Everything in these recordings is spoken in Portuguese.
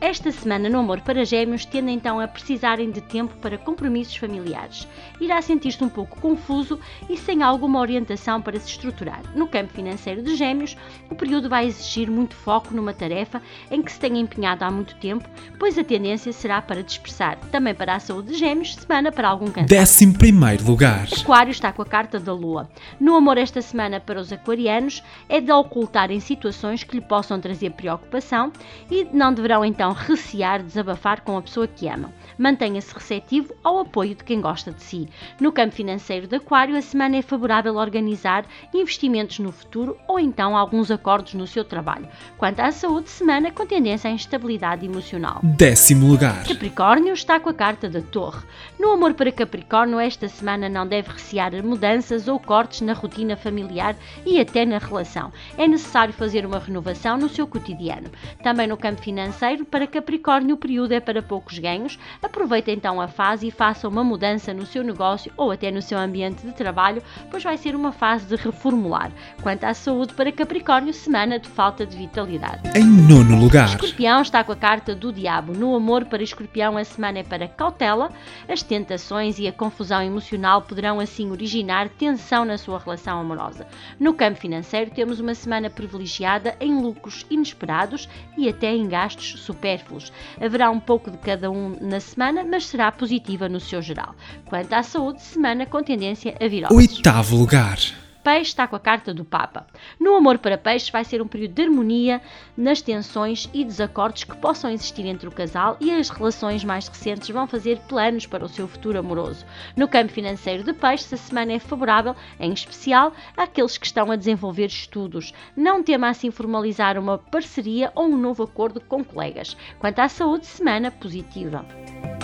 Esta semana no amor para gêmeos tende então a precisarem de tempo para compromissos familiares. Irá sentir-se um pouco confuso e sem alguma orientação para se estruturar. No campo financeiro de gêmeos, o período vai exigir muito foco numa tarefa em que se tenha empenhado há muito tempo, pois a tendência será para dispersar. Também para a saúde de gêmeos, semana para algum cansaço. Décimo primeiro lugar. Aquário está com a carta da Lua. No amor esta semana para os aquarianos é de ocultar em situações que lhe possam trazer preocupação e não deverão então não recear desabafar com a pessoa que amam. Mantenha-se receptivo ao apoio de quem gosta de si. No campo financeiro de Aquário, a semana é favorável a organizar investimentos no futuro ou então alguns acordos no seu trabalho. Quanto à saúde, semana com tendência à instabilidade emocional. Décimo lugar. Capricórnio está com a carta da Torre. No amor para Capricórnio, esta semana não deve recear mudanças ou cortes na rotina familiar e até na relação. É necessário fazer uma renovação no seu cotidiano. Também no campo financeiro, para para Capricórnio o período é para poucos ganhos. Aproveite então a fase e faça uma mudança no seu negócio ou até no seu ambiente de trabalho, pois vai ser uma fase de reformular. Quanto à saúde para Capricórnio, semana de falta de vitalidade. Em nono lugar. Escorpião está com a carta do diabo. No amor para Escorpião, a semana é para cautela. As tentações e a confusão emocional poderão assim originar tensão na sua relação amorosa. No campo financeiro, temos uma semana privilegiada em lucros inesperados e até em gastos super supérfluos. Haverá um pouco de cada um na semana, mas será positiva no seu geral. Quanto à saúde, semana com tendência a virose. Oitavo lugar. Peixe está com a carta do Papa. No amor para Peixe vai ser um período de harmonia nas tensões e desacordos que possam existir entre o casal e as relações mais recentes vão fazer planos para o seu futuro amoroso. No campo financeiro de Peixe, a semana é favorável, em especial, àqueles que estão a desenvolver estudos. Não tema assim formalizar uma parceria ou um novo acordo com colegas. Quanto à saúde, semana positiva.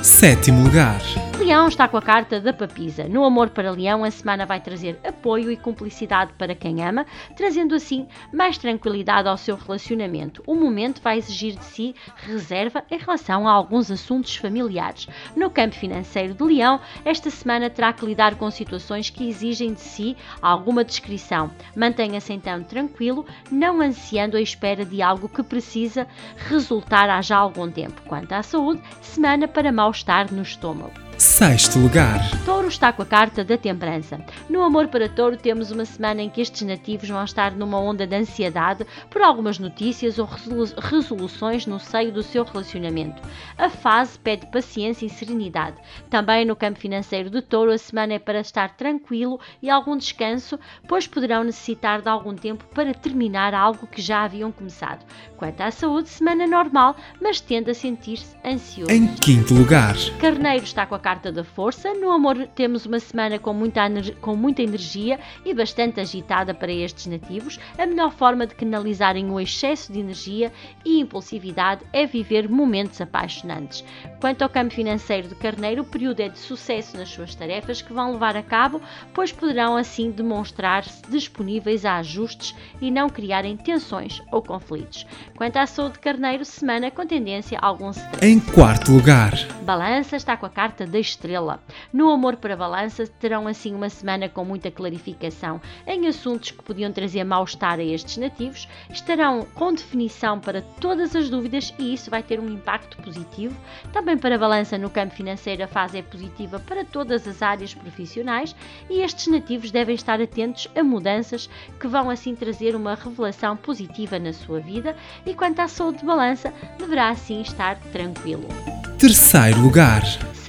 Sétimo lugar. Leão está com a carta da papisa. No amor para Leão, a semana vai trazer apoio e cumplicidade para quem ama, trazendo assim mais tranquilidade ao seu relacionamento. O momento vai exigir de si reserva em relação a alguns assuntos familiares. No campo financeiro de Leão, esta semana terá que lidar com situações que exigem de si alguma descrição. Mantenha-se então tranquilo, não ansiando a espera de algo que precisa resultar há já algum tempo. Quanto à saúde, semana para mal-estar no estômago. Sexto lugar. Touro está com a carta da temperança. No amor para Touro, temos uma semana em que estes nativos vão estar numa onda de ansiedade por algumas notícias ou resoluções no seio do seu relacionamento. A fase pede paciência e serenidade. Também no campo financeiro de Touro, a semana é para estar tranquilo e algum descanso, pois poderão necessitar de algum tempo para terminar algo que já haviam começado. Quanto à saúde, semana normal, mas tende a sentir-se ansioso. Em quinto lugar. Carneiro está com a carta da força. No amor, temos uma semana com muita, com muita energia e bastante agitada para estes nativos. A melhor forma de canalizarem o excesso de energia e impulsividade é viver momentos apaixonantes. Quanto ao campo financeiro de Carneiro, o período é de sucesso nas suas tarefas que vão levar a cabo, pois poderão assim demonstrar-se disponíveis a ajustes e não criarem tensões ou conflitos. Quanto à saúde de Carneiro, semana com tendência a algum stress. Em quarto lugar, Balança está com a carta da estrela. No amor para balança, terão assim uma semana com muita clarificação em assuntos que podiam trazer mal-estar a estes nativos, estarão com definição para todas as dúvidas e isso vai ter um impacto positivo. Também para balança no campo financeiro, a fase é positiva para todas as áreas profissionais e estes nativos devem estar atentos a mudanças que vão assim trazer uma revelação positiva na sua vida e quanto à saúde de balança, deverá assim estar tranquilo. Terceiro lugar.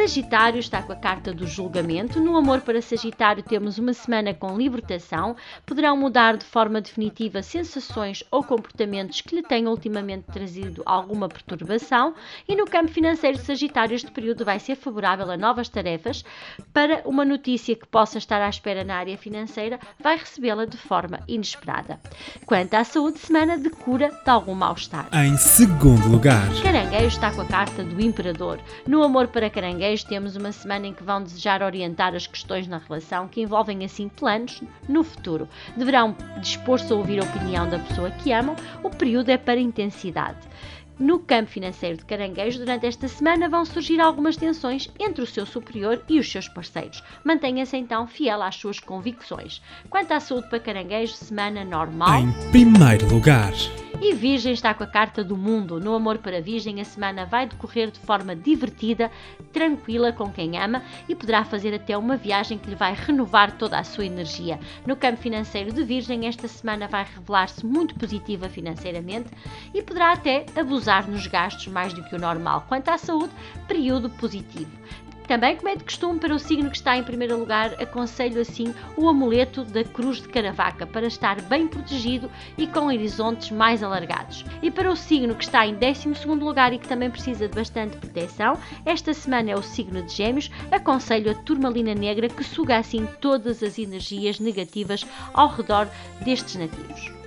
Sagitário está com a carta do julgamento. No amor para Sagitário temos uma semana com libertação. Poderão mudar de forma definitiva sensações ou comportamentos que lhe tenham ultimamente trazido alguma perturbação. E no campo financeiro de Sagitário este período vai ser favorável a novas tarefas. Para uma notícia que possa estar à espera na área financeira, vai recebê-la de forma inesperada. Quanto à saúde, semana de cura de algum mal-estar. Em segundo lugar. Caranguejo está com a carta do Imperador. No amor para Caranguejo caranguejo, temos uma semana em que vão desejar orientar as questões na relação que envolvem assim planos no futuro. Deverão dispor-se a ouvir a opinião da pessoa que amam. O período é para intensidade. No campo financeiro de Caranguejo, durante esta semana vão surgir algumas tensões entre o seu superior e os seus parceiros. Mantenha-se então fiel às suas convicções. Quanto à saúde para Caranguejo, semana normal. Em primeiro lugar. E Virgem está com a carta do mundo. No amor para Virgem, a semana vai decorrer de forma divertida, tranquila com quem ama e poderá fazer até uma viagem que lhe vai renovar toda a sua energia. No campo financeiro de Virgem, esta semana vai revelar-se muito positiva financeiramente e poderá até abusar nos gastos mais do que o normal. Quanto à saúde, período positivo. Também, como é de costume para o signo que está em primeiro lugar, aconselho assim o amuleto da Cruz de Caravaca para estar bem protegido e com horizontes mais alargados. E para o signo que está em 12 lugar e que também precisa de bastante proteção, esta semana é o signo de Gêmeos, aconselho a turmalina negra que suga assim todas as energias negativas ao redor destes nativos.